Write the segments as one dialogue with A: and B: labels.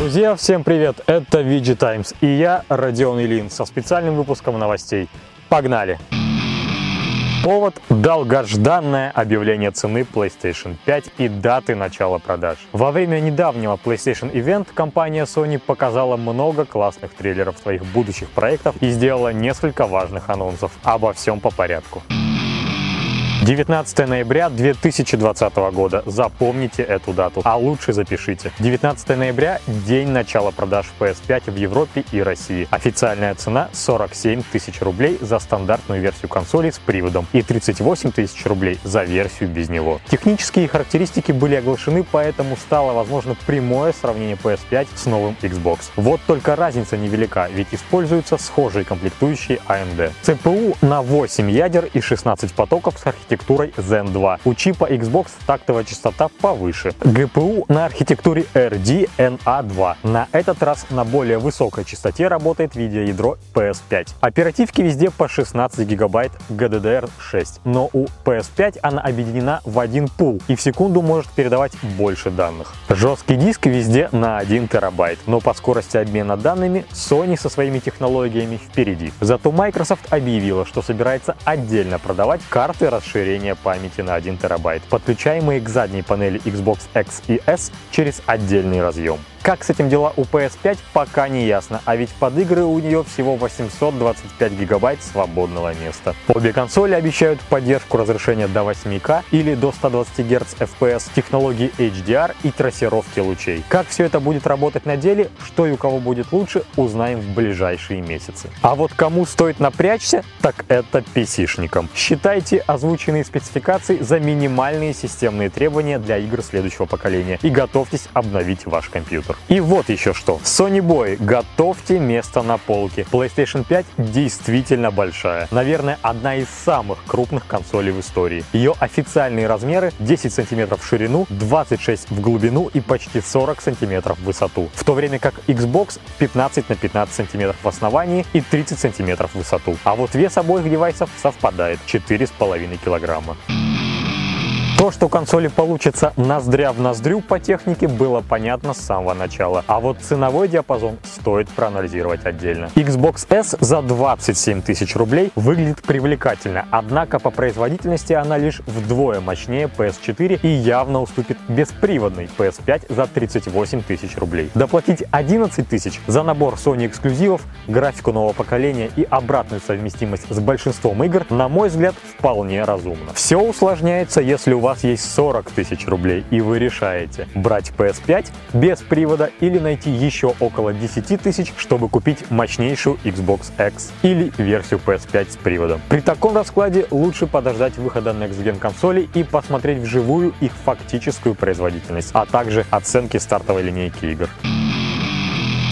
A: Друзья, всем привет! Это VG Times и я, Родион Ильин, со специальным выпуском новостей. Погнали! Повод – долгожданное объявление цены PlayStation 5 и даты начала продаж. Во время недавнего PlayStation Event компания Sony показала много классных трейлеров своих будущих проектов и сделала несколько важных анонсов. Обо всем по порядку. 19 ноября 2020 года. Запомните эту дату, а лучше запишите. 19 ноября – день начала продаж PS5 в Европе и России. Официальная цена 47 тысяч рублей за стандартную версию консоли с приводом и 38 тысяч рублей за версию без него. Технические характеристики были оглашены, поэтому стало возможно прямое сравнение PS5 с новым Xbox. Вот только разница невелика, ведь используются схожие комплектующие AMD. CPU на 8 ядер и 16 потоков с архитектурой архитектурой Zen 2. У чипа Xbox тактовая частота повыше. GPU на архитектуре RDNA2. На этот раз на более высокой частоте работает видеоядро PS5. Оперативки везде по 16 гигабайт GDDR6, но у PS5 она объединена в один пул и в секунду может передавать больше данных. Жесткий диск везде на 1 терабайт, но по скорости обмена данными Sony со своими технологиями впереди. Зато Microsoft объявила, что собирается отдельно продавать карты расширения расширение памяти на 1 терабайт, подключаемые к задней панели Xbox X и S через отдельный разъем. Как с этим дела у PS5, пока не ясно, а ведь под игры у нее всего 825 гигабайт свободного места. Обе консоли обещают поддержку разрешения до 8К или до 120 Гц FPS, технологии HDR и трассировки лучей. Как все это будет работать на деле, что и у кого будет лучше, узнаем в ближайшие месяцы. А вот кому стоит напрячься, так это PC-шникам. Считайте озвученные спецификации за минимальные системные требования для игр следующего поколения и готовьтесь обновить ваш компьютер компьютер. И вот еще что. Sony Boy, готовьте место на полке. PlayStation 5 действительно большая. Наверное, одна из самых крупных консолей в истории. Ее официальные размеры 10 сантиметров в ширину, 26 в глубину и почти 40 сантиметров в высоту. В то время как Xbox 15 на 15 сантиметров в основании и 30 сантиметров в высоту. А вот вес обоих девайсов совпадает 4,5 килограмма. То, что консоли получится ноздря в ноздрю по технике, было понятно с самого начала. А вот ценовой диапазон стоит проанализировать отдельно. Xbox S за 27 тысяч рублей выглядит привлекательно, однако по производительности она лишь вдвое мощнее PS4 и явно уступит бесприводной PS5 за 38 тысяч рублей. Доплатить 11 тысяч за набор Sony эксклюзивов, графику нового поколения и обратную совместимость с большинством игр, на мой взгляд, вполне разумно. Все усложняется, если у вас вас есть 40 тысяч рублей и вы решаете брать PS5 без привода или найти еще около 10 тысяч, чтобы купить мощнейшую Xbox X или версию PS5 с приводом. При таком раскладе лучше подождать выхода Next Gen консолей и посмотреть вживую их фактическую производительность, а также оценки стартовой линейки игр.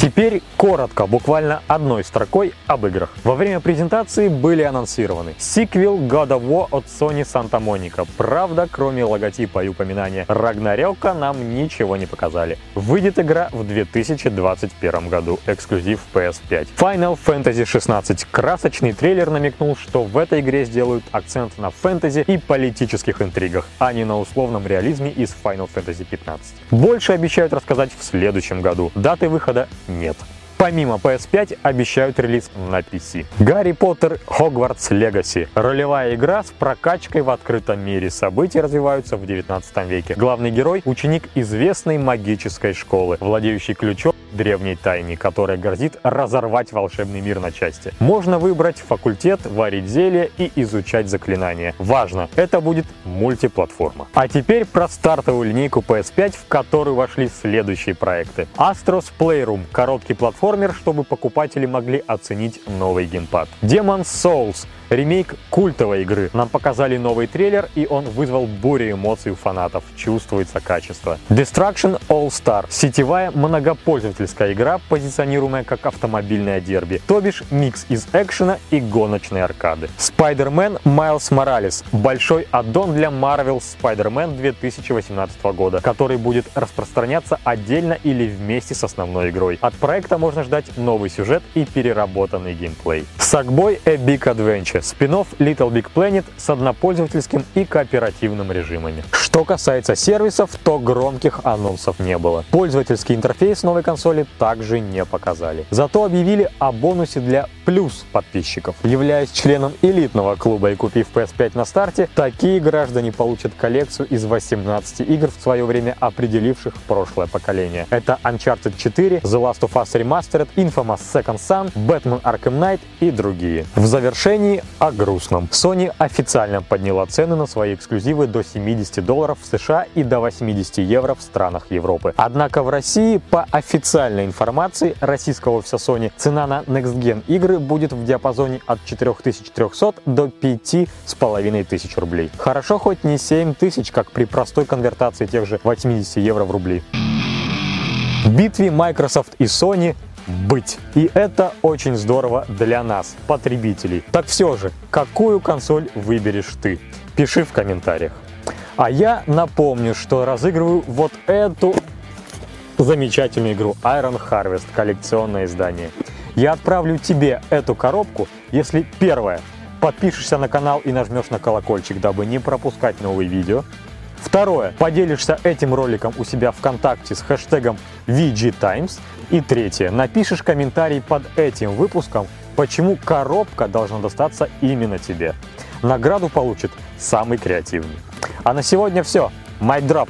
A: Теперь коротко, буквально одной строкой об играх. Во время презентации были анонсированы сиквел God of War от Sony Santa Monica. Правда, кроме логотипа и упоминания Рагнарёка нам ничего не показали. Выйдет игра в 2021 году, эксклюзив PS5. Final Fantasy 16. Красочный трейлер намекнул, что в этой игре сделают акцент на фэнтези и политических интригах, а не на условном реализме из Final Fantasy 15. Больше обещают рассказать в следующем году. Даты выхода нет. Помимо PS5 обещают релиз на PC. Гарри Поттер Хогвартс Легаси. Ролевая игра с прокачкой в открытом мире. События развиваются в 19 веке. Главный герой – ученик известной магической школы, владеющий ключом древней тайне, которая грозит разорвать волшебный мир на части. Можно выбрать факультет, варить зелье и изучать заклинания. Важно, это будет мультиплатформа. А теперь про стартовую линейку PS5, в которую вошли следующие проекты. Astros Playroom – короткий платформ платформер, чтобы покупатели могли оценить новый геймпад. Demon's Souls Ремейк культовой игры. Нам показали новый трейлер, и он вызвал бурю эмоций у фанатов. Чувствуется качество. Destruction All Star. Сетевая многопользовательская игра, позиционируемая как автомобильное дерби. То бишь микс из экшена и гоночной аркады. Spider-Man Miles Morales. Большой аддон для Marvel Spider-Man 2018 года, который будет распространяться отдельно или вместе с основной игрой. От проекта можно ждать новый сюжет и переработанный геймплей. Sackboy A Big Adventure спинов Little Big Planet с однопользовательским и кооперативным режимами. Что касается сервисов, то громких анонсов не было. Пользовательский интерфейс новой консоли также не показали. Зато объявили о бонусе для плюс подписчиков. Являясь членом элитного клуба и купив PS5 на старте, такие граждане получат коллекцию из 18 игр в свое время определивших прошлое поколение. Это Uncharted 4, The Last of Us Remastered, Infamous Second Son, Batman Arkham Knight и другие. В завершении о грустном. Sony официально подняла цены на свои эксклюзивы до 70 долларов в США и до 80 евро в странах Европы. Однако в России, по официальной информации российского офиса Sony, цена на Next Gen игры будет в диапазоне от 4300 до 5500 рублей. Хорошо хоть не 7000, как при простой конвертации тех же 80 евро в рубли. В битве Microsoft и Sony быть. И это очень здорово для нас, потребителей. Так все же, какую консоль выберешь ты? Пиши в комментариях. А я напомню, что разыгрываю вот эту замечательную игру Iron Harvest, коллекционное издание. Я отправлю тебе эту коробку, если первое, подпишешься на канал и нажмешь на колокольчик, дабы не пропускать новые видео. Второе, поделишься этим роликом у себя ВКонтакте с хэштегом VGTimes. И третье, напишешь комментарий под этим выпуском, почему коробка должна достаться именно тебе. Награду получит самый креативный. А на сегодня все. Майк дроп.